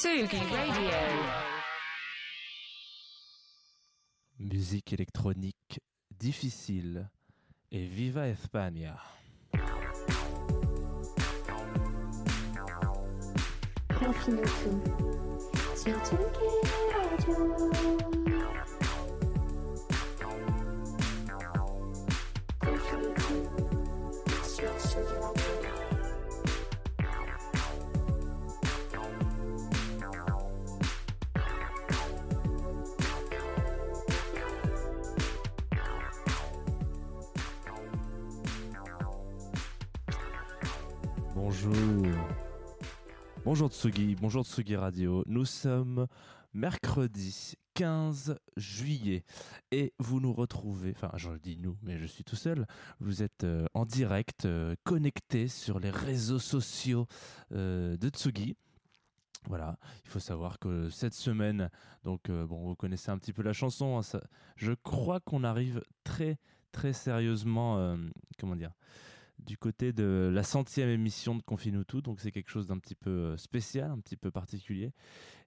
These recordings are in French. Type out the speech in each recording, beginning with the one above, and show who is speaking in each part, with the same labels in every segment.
Speaker 1: Radio.
Speaker 2: Musique électronique difficile et Viva España.
Speaker 3: Confinuto. Sur Tsugi Radio.
Speaker 2: Bonjour Tsugi, bonjour Tsugi Radio. Nous sommes mercredi 15 juillet et vous nous retrouvez, enfin je dis nous, mais je suis tout seul, vous êtes euh, en direct, euh, connecté sur les réseaux sociaux euh, de Tsugi. Voilà, il faut savoir que cette semaine, donc bon, vous connaissez un petit peu la chanson, hein, je crois qu'on arrive très très sérieusement, comment dire, du côté de la centième émission de Confinutu, donc c'est quelque chose d'un petit peu euh, spécial, un petit peu particulier,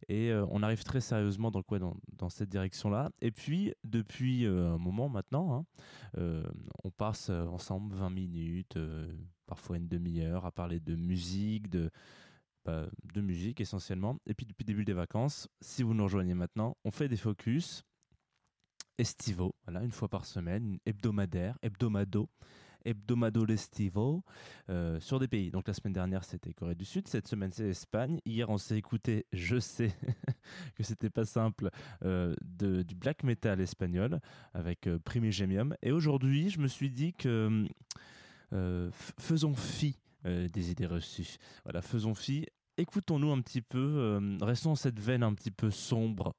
Speaker 2: et euh, on arrive très sérieusement dans quoi dans, dans cette direction-là. Et puis depuis euh, un moment maintenant, hein, on passe ensemble 20 minutes, parfois une demi-heure, à parler de musique, de bah, de musique essentiellement. Et puis depuis le début des vacances, si vous nous rejoignez maintenant, on fait des focus estivaux, une fois par semaine, hebdomadaire, hebdomado, hebdomado l'estivo, euh, sur des pays. Donc la semaine dernière c'était Corée du Sud, cette semaine c'est Espagne. Hier on s'est écouté, je sais que c'était pas simple, euh, de, du black metal espagnol avec euh. Et aujourd'hui je me suis dit que euh, faisons fi des idées reçues. Voilà, faisons fi. Écoutons-nous un petit peu, restons cette veine un petit peu sombre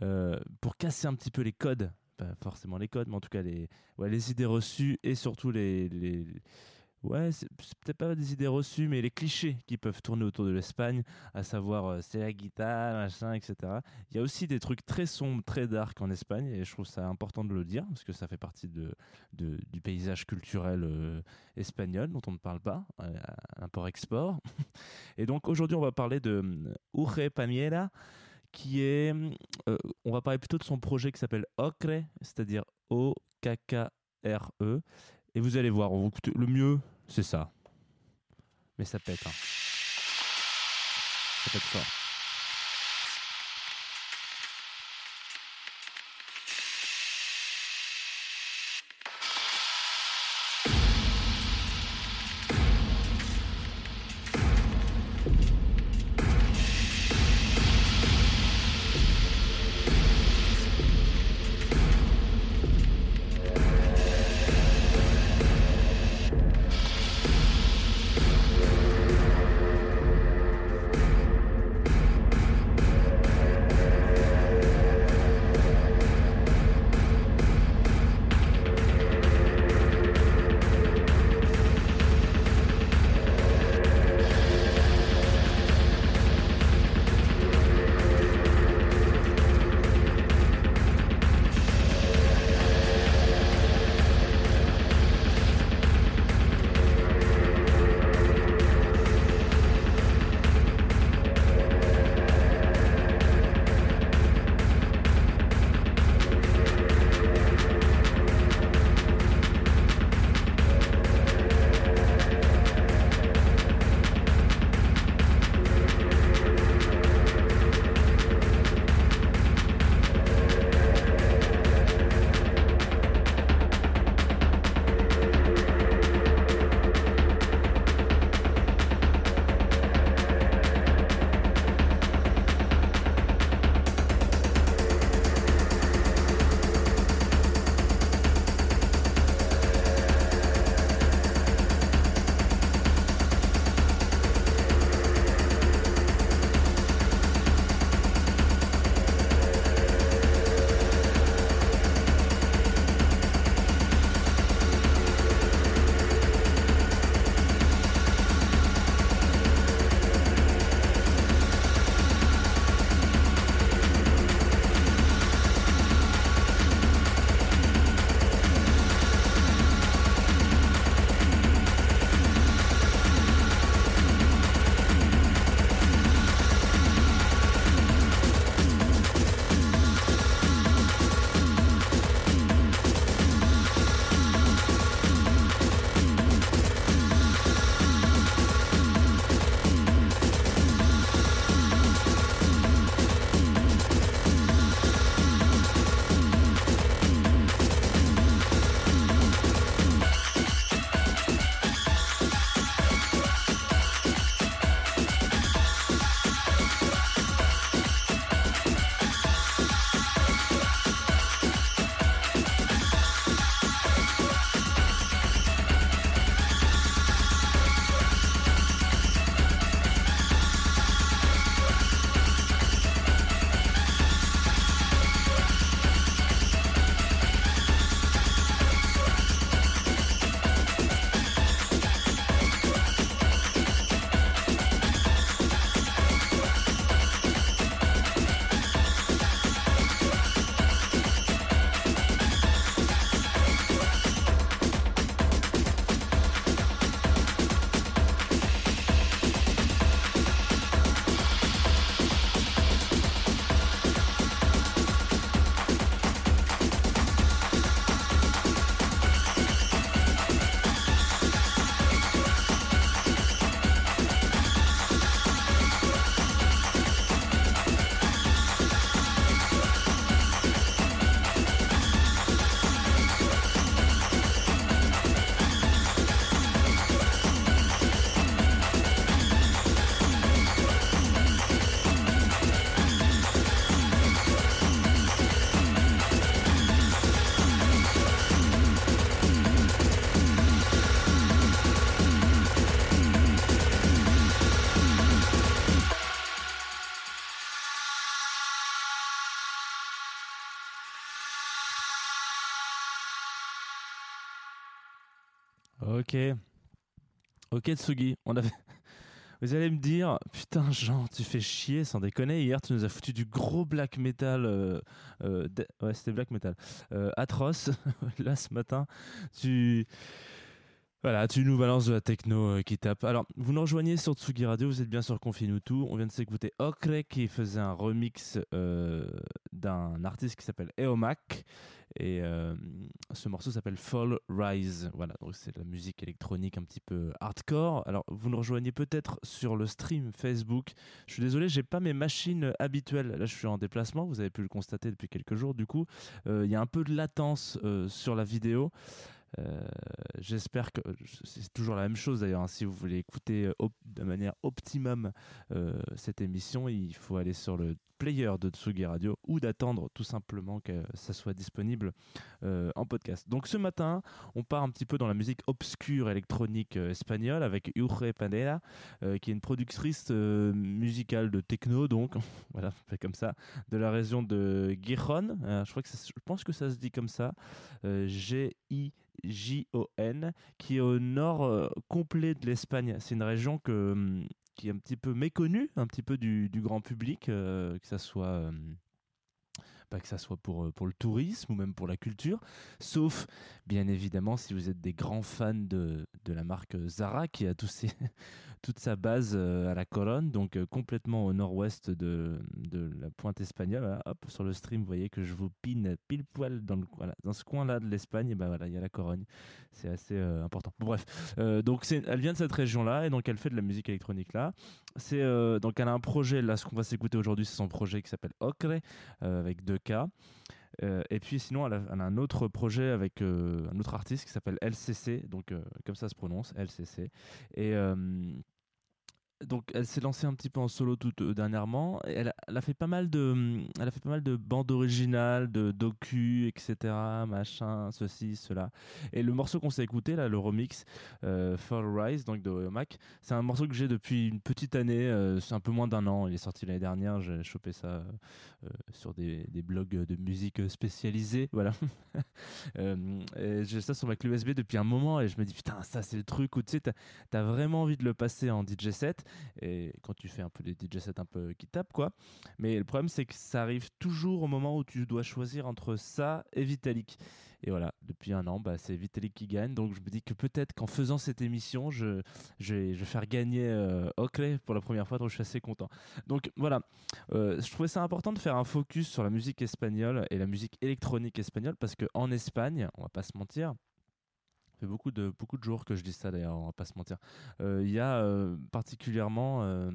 Speaker 2: pour casser un petit peu les codes. Pas forcément les codes, mais en tout cas les, ouais, les idées reçues et surtout les. les ouais, c'est peut-être pas des idées reçues, mais les clichés qui peuvent tourner autour de l'Espagne, à savoir euh, c'est la guitare, machin, etc. Il y a aussi des trucs très sombres, très dark en Espagne, et je trouve ça important de le dire, parce que ça fait partie de, de- du paysage culturel euh, espagnol dont on ne parle pas, euh, import-export. Et donc aujourd'hui, on va parler de Urge Pamiera, qui est. euh, on va parler plutôt de son projet qui s'appelle Ocre, c'est-à-dire O-K-K-R-E. Et vous allez voir, écouter- le mieux, c'est ça. Mais ça pète. hein. Ça pète fort. Ok, Tsugi. On avait... Vous allez me dire, putain, Jean, tu fais chier sans déconner. Hier, tu nous as foutu du gros black metal. euh, euh, de- Ouais, c'était black metal. euh, atroce. Là, ce matin, tu. Voilà, tu nous balances de la techno euh, qui tape? Alors, vous nous rejoignez sur Tsugi Radio, vous êtes bien sur Confine. On vient de s'écouter Okre qui faisait un remix euh, d'un artiste qui s'appelle Eomac. Et euh, ce morceau s'appelle Fall Rise. Voilà, donc c'est de la musique électronique un petit peu hardcore. Alors, vous nous rejoignez peut-être sur le stream Facebook. Je suis désolé, j'ai pas mes machines habituelles. Là, je suis en déplacement. Vous avez pu le constater depuis quelques jours. Du coup, il y a un peu de latence sur la vidéo. Euh, J'espère que c'est toujours la même chose d'ailleurs. hein. Si vous voulez écouter euh, de manière optimum euh, cette émission, il faut aller sur le player de Tsugi Radio ou d'attendre tout simplement que ça soit disponible en podcast. Donc ce matin, on part un petit peu dans la musique obscure électronique espagnole avec Urre Panela, euh, qui est une productrice musicale de techno, donc voilà, fait comme ça, de la région de Gijón. Je pense que ça se dit comme ça. Euh, G-I-J-O-N, qui est au nord euh, complet de l'Espagne. C'est une région hum, qui est un petit peu méconnue, un petit peu du, grand public, euh, que ça soit. hum, pas que ça soit pour, euh, pour le tourisme ou même pour la culture, sauf bien évidemment si vous êtes des grands fans de, de la marque Zara qui a tous ses- toute sa base euh, à la colonne, donc euh, complètement au nord-ouest de, la pointe espagnole. Hop, sur le stream, vous voyez que je vous pine pile poil dans, ce coin-là de l'Espagne, ben voilà, il y a la Corogne. C'est assez euh, important. Bref, donc elle vient de cette région-là et donc elle fait de la musique électronique là. Donc elle a un projet là, ce qu'on va s'écouter aujourd'hui, c'est son projet qui s'appelle Ocre avec 2K. Euh, et puis sinon, elle a, un autre projet avec un autre artiste qui s'appelle LCC, donc comme ça se prononce, LCC. Et donc elle s'est lancée un petit peu en solo tout euh, dernièrement. Elle, a, fait pas mal de, elle a fait pas mal de bandes originales, de docu, etc. Machin, ceci, cela. Et le morceau qu'on s'est écouté là, le remix euh, Fall Rise, donc de Mac, c'est un morceau que j'ai depuis une petite année. euh, c'est un peu moins d'un an. Il est sorti l'année dernière. J'ai chopé ça sur des, blogs de musique spécialisés. Voilà. J'ai ça sur ma clé USB depuis un moment et je me dis putain ça c'est le truc où tu sais t'as as vraiment envie de le passer en DJ set et quand tu fais un peu des DJ sets un peu qui tapent quoi. Mais le problème c'est que ça arrive toujours au moment où tu dois choisir entre ça et Vitalik. Et voilà depuis un an bah, c'est Vitalik qui gagne. Donc je me dis que peut-être qu'en faisant cette émission je, vais, faire gagner euh, Oakley pour la première fois donc je suis assez content. Donc voilà. Euh, je trouvais ça important de faire un focus sur la musique espagnole et la musique électronique espagnole parce qu'en Espagne, on va pas se mentir, fait beaucoup de, beaucoup de jours que je dis ça d'ailleurs, on va pas se mentir. Euh, Il y a euh, particulièrement, euh,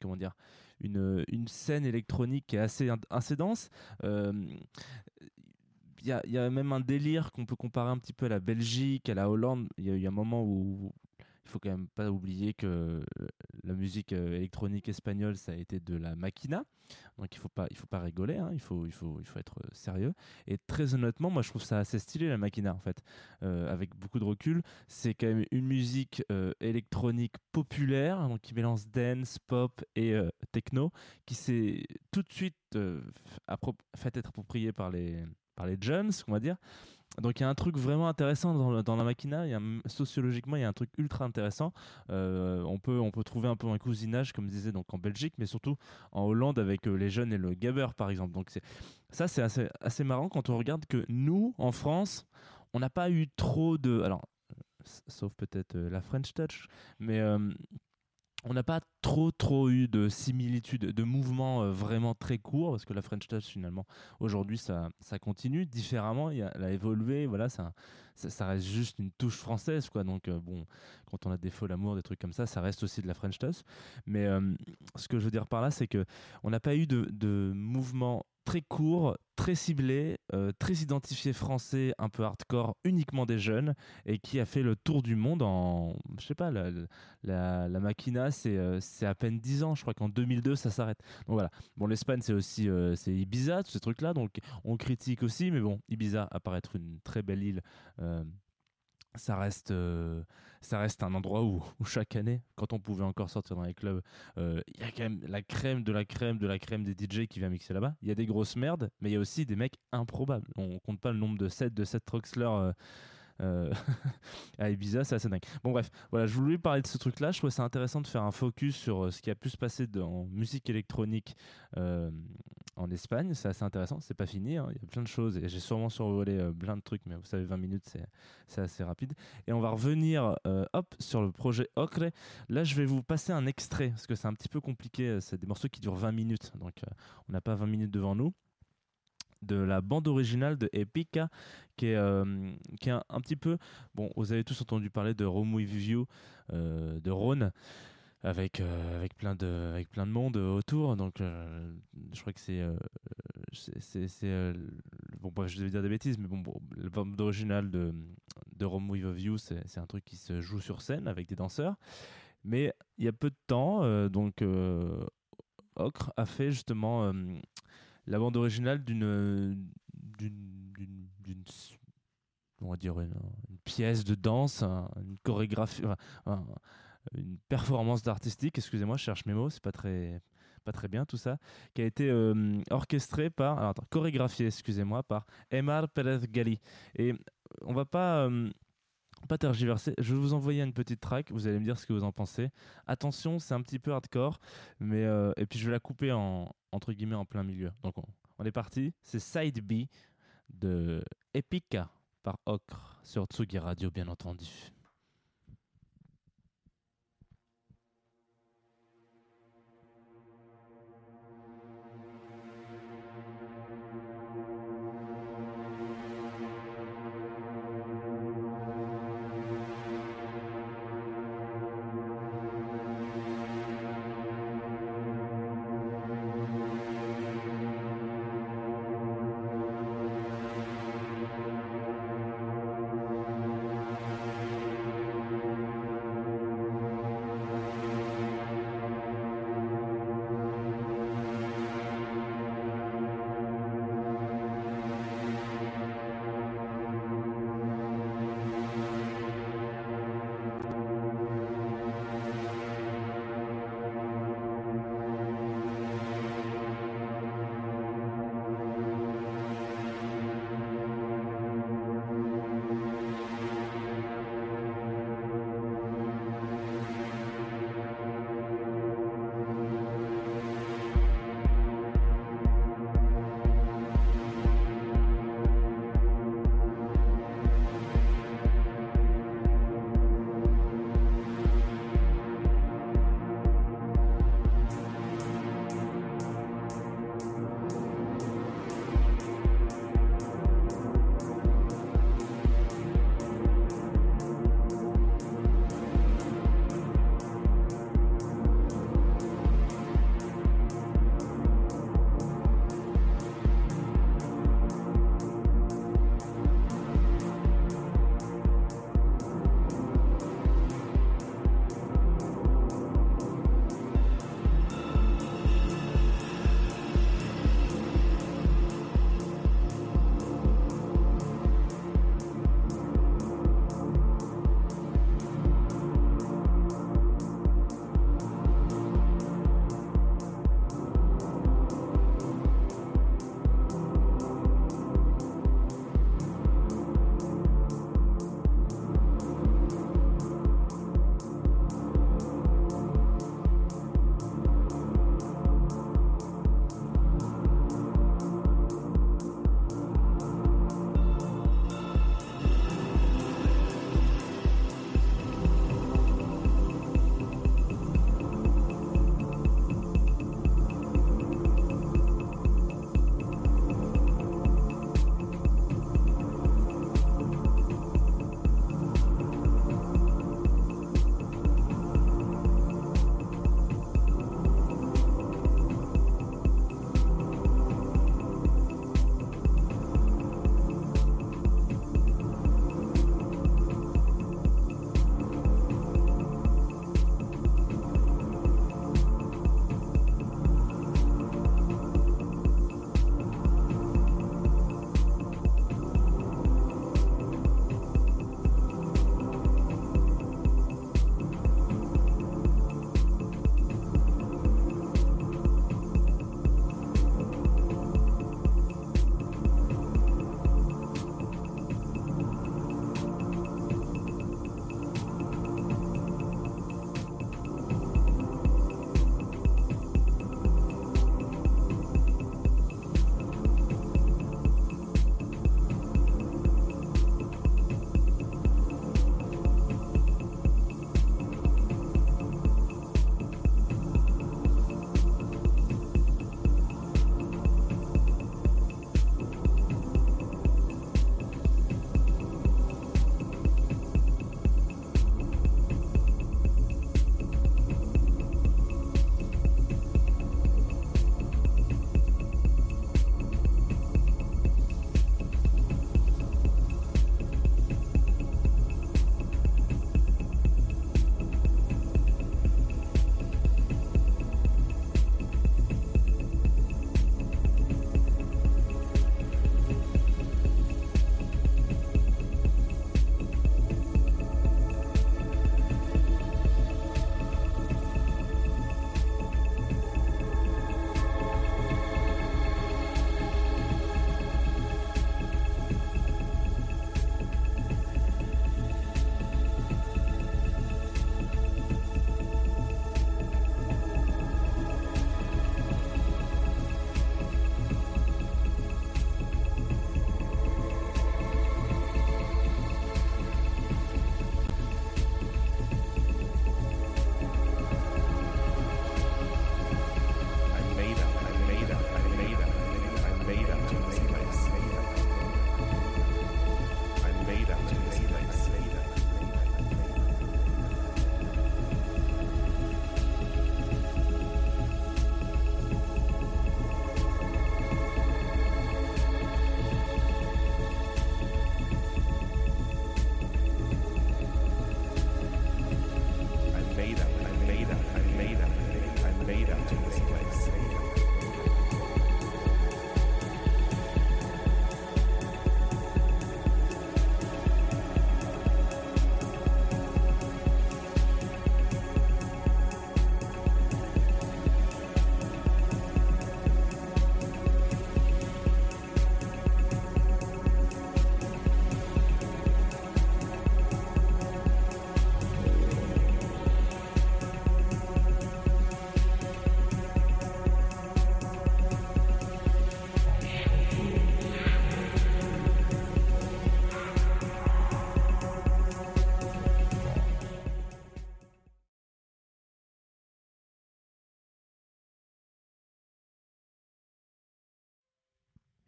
Speaker 2: comment dire, une, une scène électronique qui est assez, assez dense. Il y, a, y a même un délire qu'on peut comparer un petit peu à la Belgique, à la Hollande. Il y a eu un moment où il faut quand même pas oublier que la musique euh, électronique espagnole, ça a été de la maquina. Donc il faut pas, il faut pas rigoler, hein, il, faut, il, faut, il faut être euh, sérieux. Et très honnêtement, moi je trouve ça assez stylé la maquina en fait. Euh, avec beaucoup de recul, c'est quand même une musique euh, électronique populaire, donc qui mélange dance, pop et euh, techno, qui s'est tout de suite euh, fait être appropriée par les, par les jeunes, on va dire. Donc il y a un truc vraiment intéressant dans, le, dans la machina, y a, sociologiquement il y a un truc ultra intéressant. Euh, on, peut, on peut trouver un peu un cousinage, comme je disais, donc en Belgique, mais surtout en Hollande avec euh, les jeunes et le gabber par exemple. Donc ça c'est assez, assez marrant quand on regarde que nous, en France, on n'a pas eu trop de... Alors, sauf peut-être euh, la French Touch, mais on n'a pas trop trop eu de similitudes, de mouvements euh, vraiment très courts, parce que la French Touch finalement aujourd'hui ça, ça continue différemment, il a, elle a évolué, voilà, ça, ça, reste juste une touche française, quoi. Donc euh, bon, quand on a des faux l'amour, des trucs comme ça, ça reste aussi de la French Touch. Mais euh, ce que je veux dire par là, c'est que on n'a pas eu de, de mouvements très court, très ciblé, euh, très identifié français, un peu hardcore, uniquement des jeunes, et qui a fait le tour du monde en, je sais pas, la, la, la Machina, c'est euh, à peine 10 ans, je crois qu'en 2002 ça s'arrête. Donc voilà. Bon, l'Espagne c'est aussi euh, c'est Ibiza, tous ces trucs-là, donc on critique aussi, mais bon, Ibiza apparaît être une très belle île. Ça reste, euh, ça reste un endroit où, chaque année, quand on pouvait encore sortir dans les clubs, il euh, y a quand même la crème de la crème de la crème des DJ qui vient mixer là-bas. Il y a des grosses merdes, mais il y a aussi des mecs improbables. On compte pas le nombre de sets de sets Troxler euh, à Ibiza, c'est assez dingue. Bon bref, voilà, je voulais parler de ce truc-là. Je trouvais ça intéressant de faire un focus sur ce qui a pu se passer dans musique électronique en Espagne. C'est assez intéressant. C'est pas fini. hein. Il y a plein de choses et j'ai sûrement survolé euh, plein de trucs, mais vous savez, 20 minutes, c'est assez rapide. Et on va revenir, euh, hop, sur le projet Ocre. Là, je vais vous passer un extrait parce que c'est un petit peu compliqué. euh, C'est des morceaux qui durent 20 minutes, donc on n'a pas 20 minutes devant nous. De la bande originale de Epica, qui est, qui est un, petit peu. Bon, vous avez tous entendu parler de You, euh, de Rhône, avec, euh, avec, plein de, avec plein de monde autour. Donc, euh, je crois que c'est. euh, c'est- euh, bon, je vais dire des bêtises, mais bon, bon bande originale de, de Rome with You, c'est c'est un truc qui se joue sur scène avec des danseurs. Mais il y a peu de temps, euh, donc, euh, Ocre a fait justement euh, la bande originale d'une d'une on va dire une, pièce de danse un- une chorégraphie une performance artistique excusez-moi je cherche mes mots c'est pas très pas très bien tout ça qui a été euh, orchestrée par alors, chorégraphiée excusez-moi par Emar Pérez Gali et on va pas euh, pas tergiverser, je vais vous envoyer une petite track, vous allez me dire ce que vous en pensez. Attention, c'est un petit peu hardcore, mais euh, et puis je vais la couper en entre guillemets en plein milieu. Donc on, on est parti, c'est Side B de Epica par Ocre sur Tsugi Radio bien entendu.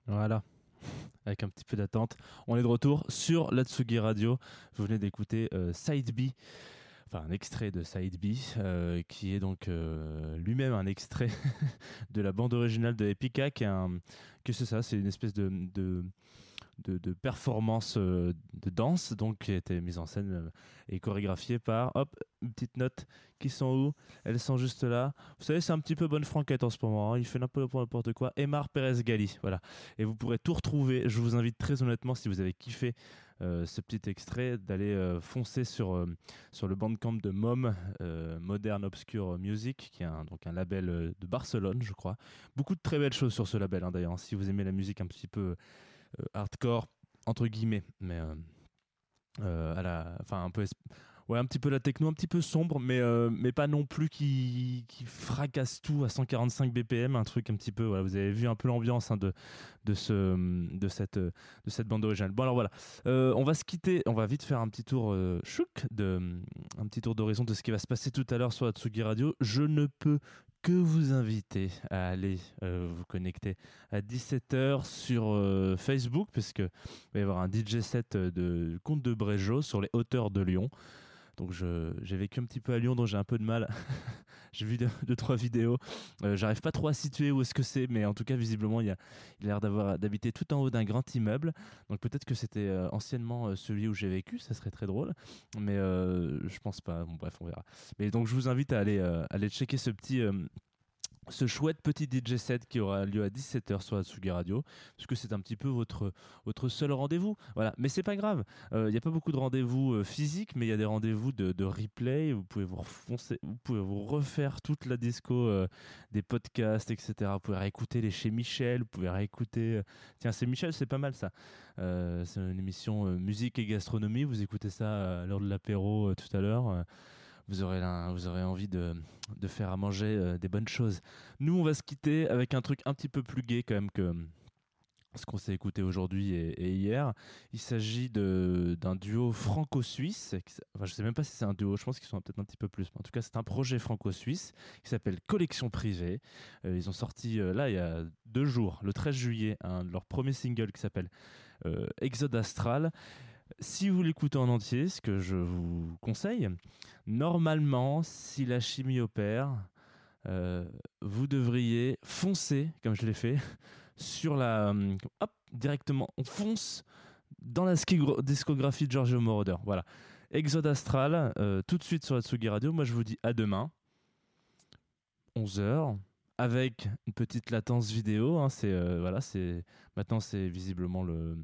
Speaker 2: Voilà. Avec un petit peu d'attente. On est de retour sur la Tsugi Radio. Vous venez d'écouter euh, Side B, enfin un extrait de Side B, euh, qui est donc euh, lui-même un extrait de la bande originale de Epica. Qu'est-ce que c'est ça C'est une espèce de de, de performance euh, de danse donc qui été mise en scène euh, et chorégraphiée par hop une petite note qui sont où elles sont juste là. Vous savez c'est un petit peu bonne franquette en ce moment hein. il fait n'importe quoi Emar Perez Gali voilà. Et vous pourrez tout retrouver. Je vous invite très honnêtement si vous avez kiffé euh, ce petit extrait d'aller foncer sur, sur le bandcamp de MOM, Modern Obscure Music, qui est un, donc un label de Barcelone, je crois. Beaucoup de très belles choses sur ce label, hein, d'ailleurs, si vous aimez la musique un petit peu hardcore, entre guillemets, mais euh, euh, à la, enfin un peu, ouais, un petit peu la techno, un petit peu sombre, mais euh, mais pas non plus qui, qui fracasse tout à 145 BPM, un truc un petit peu. Voilà, vous avez vu un peu l'ambiance hein, de de ce de cette de cette bande originale. Bon alors voilà, euh, on va se quitter, on va vite faire un petit tour euh, chouk de un petit tour d'horizon de ce qui va se passer tout à l'heure sur la Tsugi Radio. Je ne peux que vous inviter à aller euh, vous connecter à 17h sur euh, Facebook, puisque il va y avoir un DJ set euh, de Comte de Brégeot sur les hauteurs de Lyon. Donc j'ai vécu un petit peu à Lyon, donc j'ai un peu de mal. j'ai vu deux, trois vidéos. Euh, J'arrive pas trop à situer où est-ce que c'est, mais en tout cas visiblement il, a, l'air d'habiter tout en haut d'un grand immeuble. Donc peut-être que c'était euh, anciennement euh, celui où j'ai vécu, ça serait très drôle. Mais je pense pas. Bon bref, on verra. Mais donc je vous invite à aller, aller checker ce petit, ce chouette petit DJ set qui aura lieu à 17h sur Atsugi Radio, parce que c'est un petit peu votre, votre seul rendez-vous. Voilà, mais c'est pas grave. Il n'y a pas beaucoup de rendez-vous euh, physiques, mais il y a des rendez-vous de, replay. Vous pouvez vous, refoncer, vous pouvez vous refaire toute la disco euh, des podcasts, etc. Vous pouvez réécouter les chez Michel, vous pouvez réécouter. euh, Tiens, c'est Michel, c'est pas mal ça. Euh, c'est une émission euh, musique et gastronomie. Vous écoutez ça euh, à l'heure de l'apéro euh, tout à l'heure. Vous aurez, vous aurez envie de, de faire à manger euh, des bonnes choses. Nous, on va se quitter avec un truc un petit peu plus gai quand même que ce qu'on s'est écouté aujourd'hui et, hier. Il s'agit d'un duo franco-suisse. Enfin, je sais même pas si c'est un duo, je pense qu'ils sont peut-être un petit peu plus. Mais en tout cas, c'est un projet franco-suisse qui s'appelle Collection Privée. Euh, ils ont sorti euh, là il y a deux jours, le 13 juillet, leur premier single qui s'appelle Exode Astral. Si vous l'écoutez en entier, ce que je vous conseille, normalement, si la chimie opère, euh, vous devriez foncer, comme je l'ai fait, sur la. hum, Hop, directement, on fonce dans la discographie de Giorgio Moroder. Voilà. Exode Astral, euh, tout de suite sur la Tsugi Radio. Moi, je vous dis à demain, 11h, avec une petite latence vidéo. hein, euh, voilà, maintenant c'est visiblement le euh,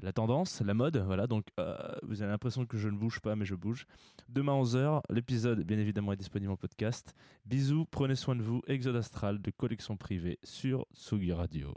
Speaker 2: la tendance, la mode, voilà. Donc euh, vous avez l'impression que je ne bouge pas, mais je bouge. Demain 11h, l'épisode bien évidemment est disponible en podcast. Bisous, prenez soin de vous. Exode Astral de collection privée sur Tsugi Radio.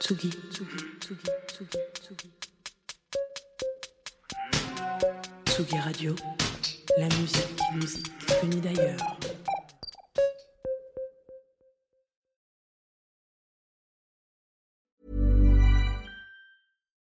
Speaker 4: Tsugi, Tsugi, Tsugi, Tsugi, Tsugi. Tsugi Radio, la musique, musique venue d'ailleurs.